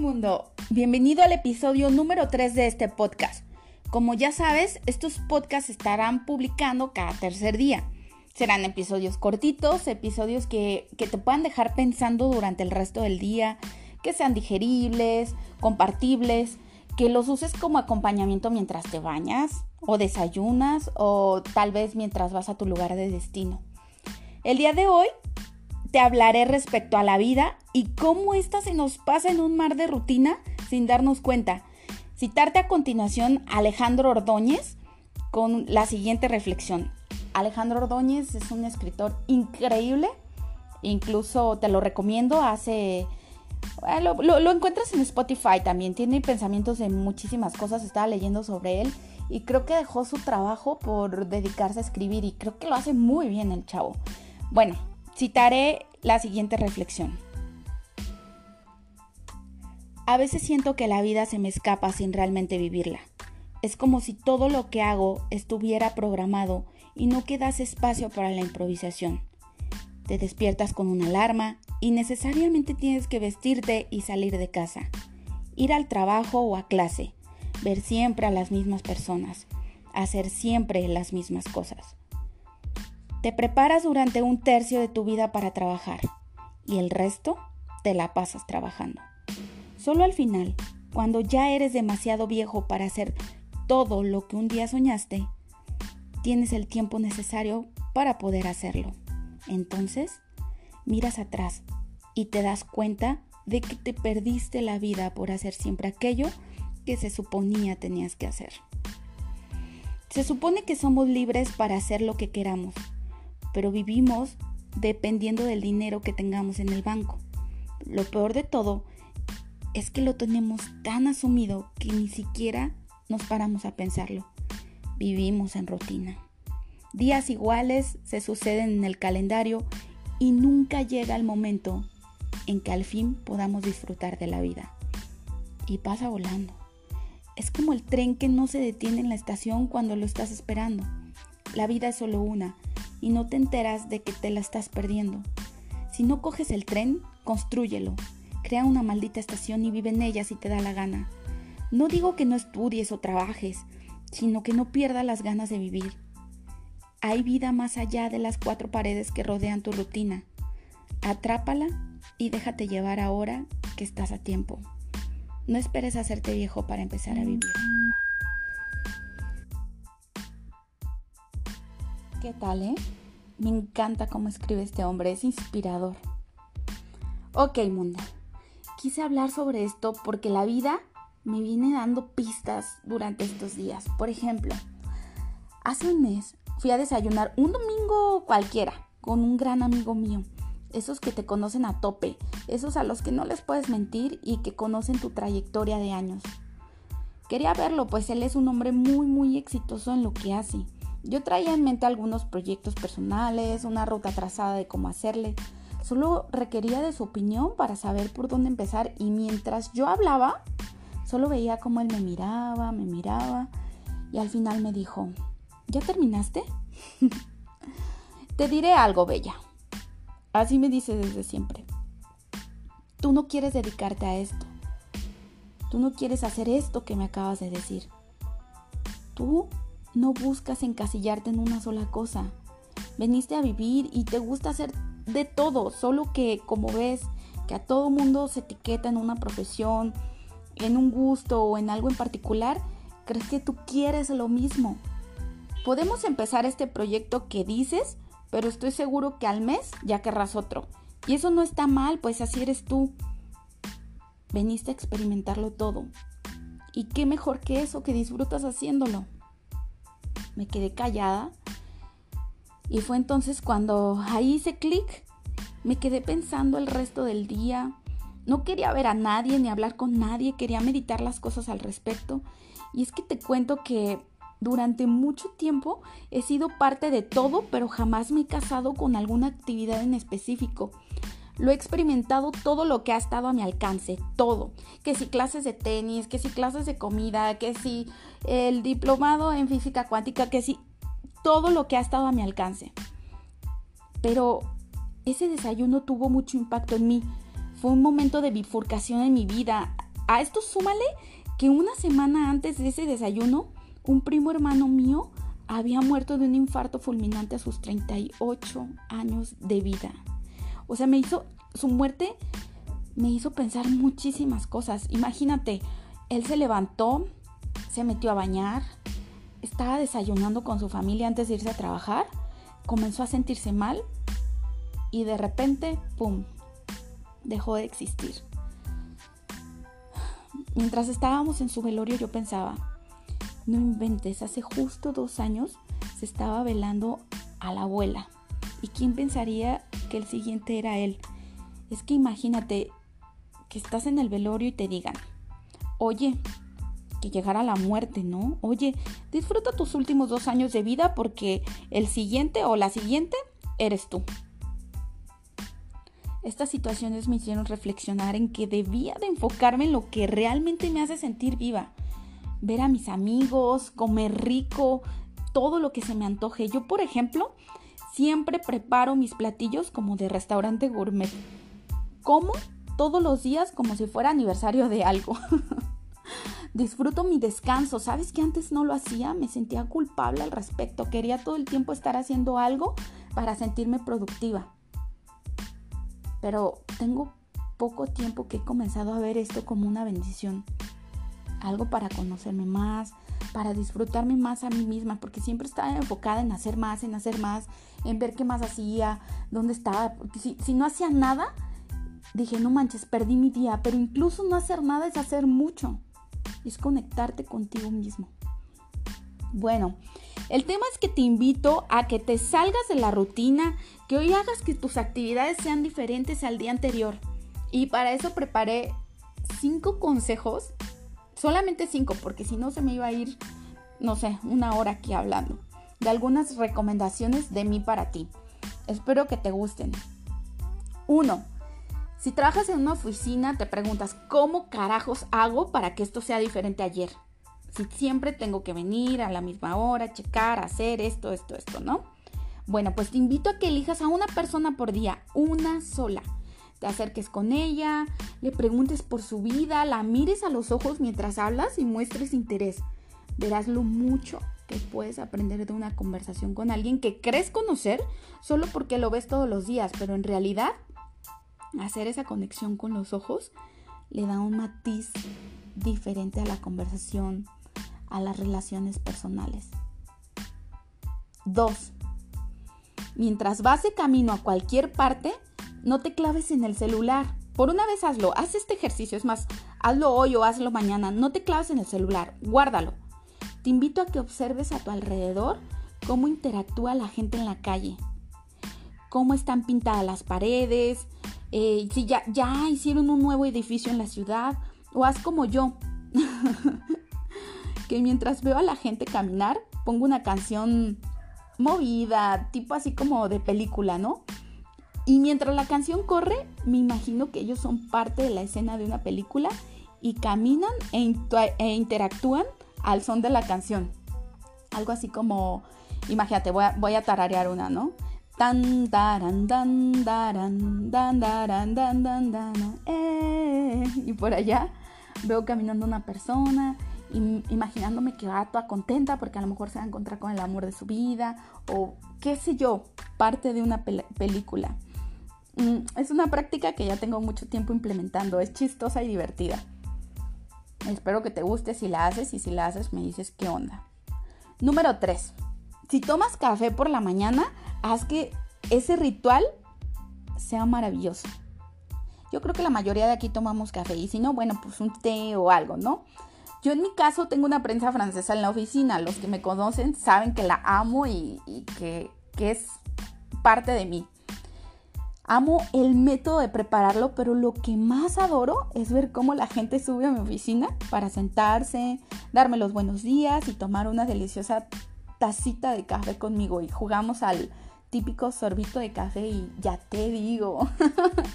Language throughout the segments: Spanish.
mundo, bienvenido al episodio número 3 de este podcast. Como ya sabes, estos podcasts estarán publicando cada tercer día. Serán episodios cortitos, episodios que, que te puedan dejar pensando durante el resto del día, que sean digeribles, compartibles, que los uses como acompañamiento mientras te bañas o desayunas o tal vez mientras vas a tu lugar de destino. El día de hoy te hablaré respecto a la vida y cómo ésta se nos pasa en un mar de rutina sin darnos cuenta. Citarte a continuación a Alejandro Ordóñez con la siguiente reflexión. Alejandro Ordóñez es un escritor increíble, incluso te lo recomiendo, hace... Eh, lo, lo, encuentras en Spotify también, tiene pensamientos de muchísimas cosas, estaba leyendo sobre él y creo que dejó su trabajo por dedicarse a escribir y creo que lo hace muy bien el chavo. Bueno, citaré la siguiente reflexión. A veces siento que la vida se me escapa sin realmente vivirla. Es como si todo lo que hago estuviera programado y no quedase espacio para la improvisación. Te despiertas con una alarma y necesariamente tienes que vestirte y salir de casa, ir al trabajo o a clase, ver siempre a las mismas personas, hacer siempre las mismas cosas. Te preparas durante un tercio de tu vida para trabajar y el resto te la pasas trabajando. Solo al final, cuando ya eres demasiado viejo para hacer todo lo que un día soñaste, tienes el tiempo necesario para poder hacerlo. Entonces, miras atrás y te das cuenta de que te perdiste la vida por hacer siempre aquello que se suponía tenías que hacer. Se supone que somos libres para hacer lo que queramos, pero vivimos dependiendo del dinero que tengamos en el banco. Lo peor de todo es que lo tenemos tan asumido que ni siquiera nos paramos a pensarlo. Vivimos en rutina. Días iguales se suceden en el calendario y nunca llega el momento en que al fin podamos disfrutar de la vida. Y pasa volando. Es como el tren que no se detiene en la estación cuando lo estás esperando. La vida es solo una y no te enteras de que te la estás perdiendo. Si no coges el tren, construyelo Crea una maldita estación y vive en ella si te da la gana. No digo que no estudies o trabajes, sino que no pierdas las ganas de vivir. Hay vida más allá de las cuatro paredes que rodean tu rutina. Atrápala y déjate llevar ahora que estás a tiempo. No esperes hacerte viejo para empezar a vivir. ¿Qué tal, eh? Me encanta cómo escribe este hombre, es inspirador. Ok, mundo. Quise hablar sobre esto porque la vida me viene dando pistas durante estos días. Por ejemplo, hace un mes fui a desayunar un domingo cualquiera con un gran amigo mío. Esos que te conocen a tope, esos a los que no les puedes mentir y que conocen tu trayectoria de años. Quería verlo, pues él es un hombre muy, muy exitoso en lo que hace. Yo traía en mente algunos proyectos personales, una ruta trazada de cómo hacerle, Solo requería de su opinión para saber por dónde empezar y mientras yo hablaba, solo veía cómo él me miraba, me miraba y al final me dijo, ¿ya terminaste? Te diré algo, Bella. Así me dice desde siempre. Tú no quieres dedicarte a esto. Tú no quieres hacer esto que me acabas de decir. Tú no buscas encasillarte en una sola cosa. Veniste a vivir y te gusta hacer de todo, solo que como ves que a todo mundo se etiqueta en una profesión, en un gusto o en algo en particular, crees que tú quieres lo mismo. Podemos empezar este proyecto que dices, pero estoy seguro que al mes ya querrás otro. Y eso no está mal, pues así eres tú. Veniste a experimentarlo todo. ¿Y qué mejor que eso que disfrutas haciéndolo? Me quedé callada y fue entonces cuando ahí hice clic, me quedé pensando el resto del día. No quería ver a nadie ni hablar con nadie, quería meditar las cosas al respecto. Y es que te cuento que durante mucho tiempo he sido parte de todo, pero jamás me he casado con alguna actividad en específico. Lo he experimentado todo lo que ha estado a mi alcance, todo. Que si clases de tenis, que si clases de comida, que si el diplomado en física cuántica, que si todo lo que ha estado a mi alcance. Pero ese desayuno tuvo mucho impacto en mí. Fue un momento de bifurcación en mi vida. a esto súmale que una semana antes de ese desayuno, un primo hermano mío había muerto de un infarto fulminante a sus 38 años de vida. O sea, me hizo, su muerte me hizo pensar muchísimas cosas. Imagínate, él se levantó, se metió a bañar, estaba desayunando con su familia antes de irse a trabajar, comenzó a sentirse mal y de repente, ¡pum!, dejó de existir. Mientras estábamos en su velorio yo pensaba, no inventes, hace justo dos años se estaba velando a la abuela. ¿Y quién pensaría que el siguiente era él? Es que imagínate que estás en el velorio y te digan, oye, que llegara la muerte, ¿no? Oye, disfruta tus últimos dos años de vida porque el siguiente o la siguiente eres tú. Estas situaciones me hicieron reflexionar en que debía de enfocarme en lo que realmente me hace sentir viva. Ver a mis amigos, comer rico, todo lo que se me antoje. Yo, por ejemplo, siempre preparo mis platillos como de restaurante gourmet. Como todos los días como si fuera aniversario de algo. Disfruto mi descanso. ¿Sabes que antes no lo hacía? Me sentía culpable al respecto. Quería todo el tiempo estar haciendo algo para sentirme productiva pero tengo poco tiempo que he comenzado a ver esto como una bendición. Algo para conocerme más, para disfrutarme más a mí misma, porque siempre estaba enfocada en hacer más, en hacer más, en ver qué más hacía, dónde estaba. Si, si no hacía nada, dije, no manches, perdí mi día, pero incluso no hacer nada es hacer mucho. Es conectarte contigo mismo. Bueno, el tema es que te invito a que te salgas de la rutina, que hoy hagas que tus actividades sean diferentes al día anterior. Y para eso preparé cinco consejos, solamente cinco, porque si no se me iba a ir, no sé, una hora aquí hablando, de algunas recomendaciones de mí para ti. Espero que te gusten. Uno, Si trabajas en una oficina, te preguntas, ¿cómo carajos hago para que esto sea diferente ayer? Si siempre tengo que venir a la misma hora, checar, hacer esto, esto, esto, ¿no? Bueno, pues te invito a que elijas a una persona por día, una sola. Te acerques con ella, le preguntes por su vida, la mires a los ojos mientras hablas y muestres interés. Verás lo mucho que puedes aprender de una conversación con alguien que crees conocer solo porque lo ves todos los días, pero en realidad hacer esa conexión con los ojos le da un matiz diferente a la conversación, a las relaciones personales. 2. Mientras vas de camino a cualquier parte, no te claves en el celular. Por una vez hazlo, haz este ejercicio, es más, hazlo hoy o hazlo mañana, no te claves en el celular, guárdalo. Te invito a que observes a tu alrededor cómo interactúa la gente en la calle, cómo están pintadas las paredes, eh, si ya, ya hicieron un nuevo edificio en la ciudad, o haz como yo. que mientras veo a la gente caminar, pongo una canción movida, tipo así como de película, ¿no? Y mientras la canción corre, me imagino que ellos son parte de la escena de una película y caminan e, e interactúan al son de la canción. Algo así como, imagínate, voy a, voy a tararear una, ¿no? Tan, taran, dan, dan, dan, dan, dan, eh. Y por allá veo caminando una persona imaginándome que va toda contenta porque a lo mejor se va a encontrar con el amor de su vida o qué sé yo, parte de una película. Mm, es una práctica que ya tengo mucho tiempo implementando, es chistosa y divertida. Espero que te guste si la haces y si la haces me dices qué onda. Número 3. Si tomas café por la mañana, haz que ese ritual sea maravilloso. Yo creo que la mayoría de aquí tomamos café y si no, bueno, pues un té o algo, ¿no? Yo en mi caso tengo una prensa francesa en la oficina. Los que me conocen saben que la amo y, que, que es parte de mí. Amo el método de prepararlo, pero lo que más adoro es ver cómo la gente sube a mi oficina para sentarse, darme los buenos días y tomar una deliciosa tacita de café conmigo y jugamos al típico sorbito de café y ya te digo.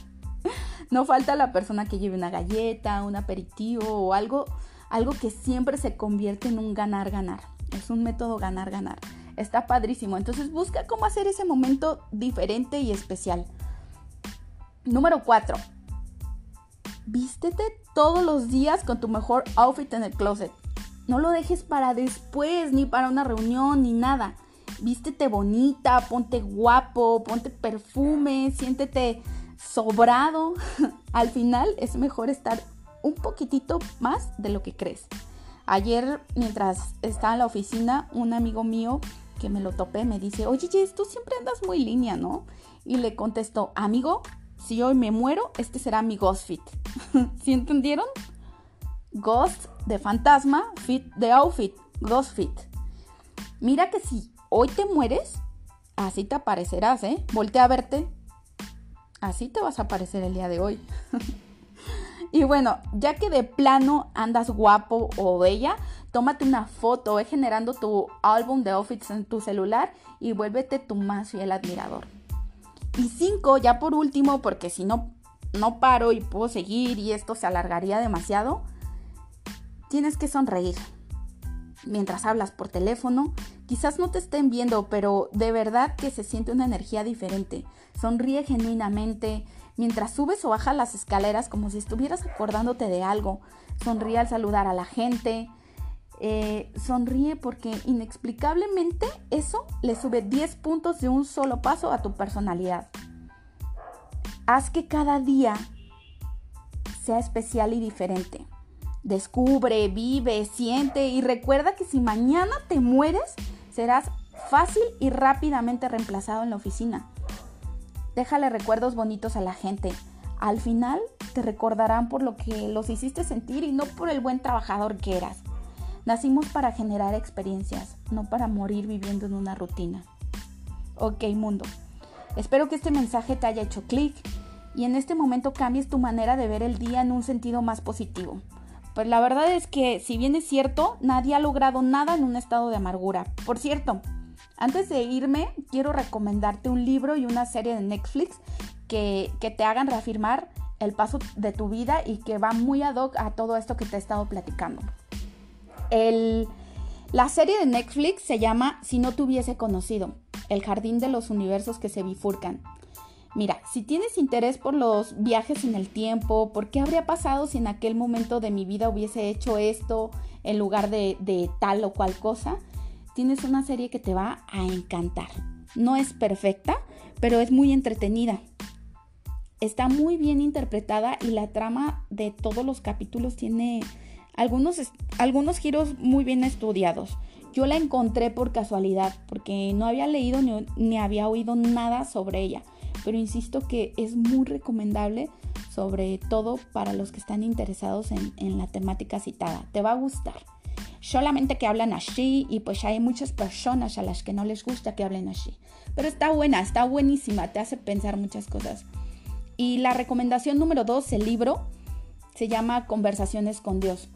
no falta la persona que lleve una galleta, un aperitivo o algo algo que siempre se convierte en un ganar-ganar. Es un método ganar-ganar. Está padrísimo. Entonces busca cómo hacer ese momento diferente y especial. Número 4. Vístete todos los días con tu mejor outfit en el closet. No lo dejes para después, ni para una reunión, ni nada. Vístete bonita, ponte guapo, ponte perfume, siéntete sobrado. Al final es mejor estar un poquitito más de lo que crees. Ayer, mientras estaba en la oficina, un amigo mío que me lo topé me dice, oye, Jess, tú siempre andas muy línea, ¿no? Y le contesto, amigo, si hoy me muero, este será mi ghost fit. ¿Sí entendieron? Ghost de fantasma, fit de outfit, ghost fit. Mira que si hoy te mueres, así te aparecerás, ¿eh? Voltea a verte. Así te vas a aparecer el día de hoy. y bueno, ya que de plano andas guapo o bella, tómate una foto, ve generando tu álbum de outfits en tu celular y vuélvete tu más fiel admirador. Y cinco, ya por último, porque si no, no paro y puedo seguir y esto se alargaría demasiado, tienes que sonreír. Mientras hablas por teléfono, quizás no te estén viendo, pero de verdad que se siente una energía diferente. Sonríe genuinamente. Mientras subes o bajas las escaleras como si estuvieras acordándote de algo. Sonríe al saludar a la gente. Eh, sonríe porque inexplicablemente eso le sube 10 puntos de un solo paso a tu personalidad. Haz que cada día sea especial y diferente. Descubre, vive, siente y recuerda que si mañana te mueres, serás fácil y rápidamente reemplazado en la oficina. Déjale recuerdos bonitos a la gente. Al final te recordarán por lo que los hiciste sentir y no por el buen trabajador que eras. Nacimos para generar experiencias, no para morir viviendo en una rutina. Ok, mundo. Espero que este mensaje te haya hecho clic y en este momento cambies tu manera de ver el día en un sentido más positivo. Pues la verdad es que, si bien es cierto, nadie ha logrado nada en un estado de amargura. Por cierto, antes de irme, quiero recomendarte un libro y una serie de Netflix que, que te hagan reafirmar el paso de tu vida y que va muy ad hoc a todo esto que te he estado platicando la serie de Netflix se llama Si no te hubiese conocido, el jardín de los universos que se bifurcan. Mira, si tienes interés por los viajes en el tiempo, por qué habría pasado si en aquel momento de mi vida hubiese hecho esto en lugar de, de tal o cual cosa, tienes una serie que te va a encantar. No es perfecta, pero es muy entretenida. Está muy bien interpretada y la trama de todos los capítulos tiene algunos, algunos giros muy bien estudiados. Yo la encontré por casualidad, porque no había leído ni, había oído nada sobre ella, pero insisto que es muy recomendable, sobre todo para los que están interesados en, en la temática citada. Te va a gustar. Solamente que hablan así y pues hay muchas personas a las que no les gusta que hablen así. Pero está buena, está buenísima, te hace pensar muchas cosas. Y la recomendación número dos, el libro, se llama Conversaciones con Dios.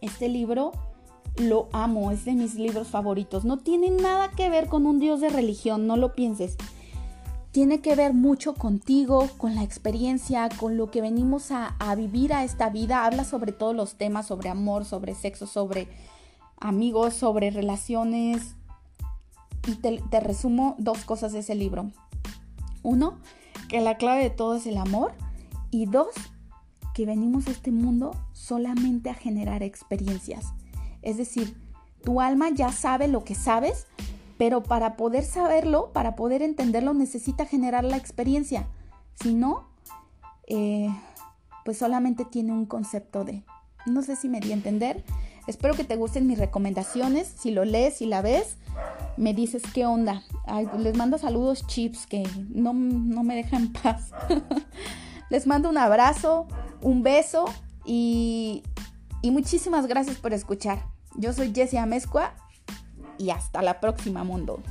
Este libro lo amo, es de mis libros favoritos. No tiene nada que ver con un dios de religión, no lo pienses. Tiene que ver mucho contigo, con la experiencia, con lo que venimos a, vivir a esta vida. Habla sobre todos los temas, sobre amor, sobre sexo, sobre amigos, sobre relaciones. Y te, te resumo dos cosas de ese libro. Uno, que la clave de todo es el amor. Y dos, que venimos a este mundo solamente a generar experiencias. Es decir, tu alma ya sabe lo que sabes, pero para poder saberlo, para poder entenderlo, necesita generar la experiencia. Si no, eh, pues solamente tiene un concepto de... No sé si me di a entender. Espero que te gusten mis recomendaciones. Si lo lees y la ves, me dices qué onda. les mando saludos chips que no, no me dejan paz. les mando un abrazo un beso y, muchísimas gracias por escuchar. Yo soy Jessie Amezcua y hasta la próxima mundo.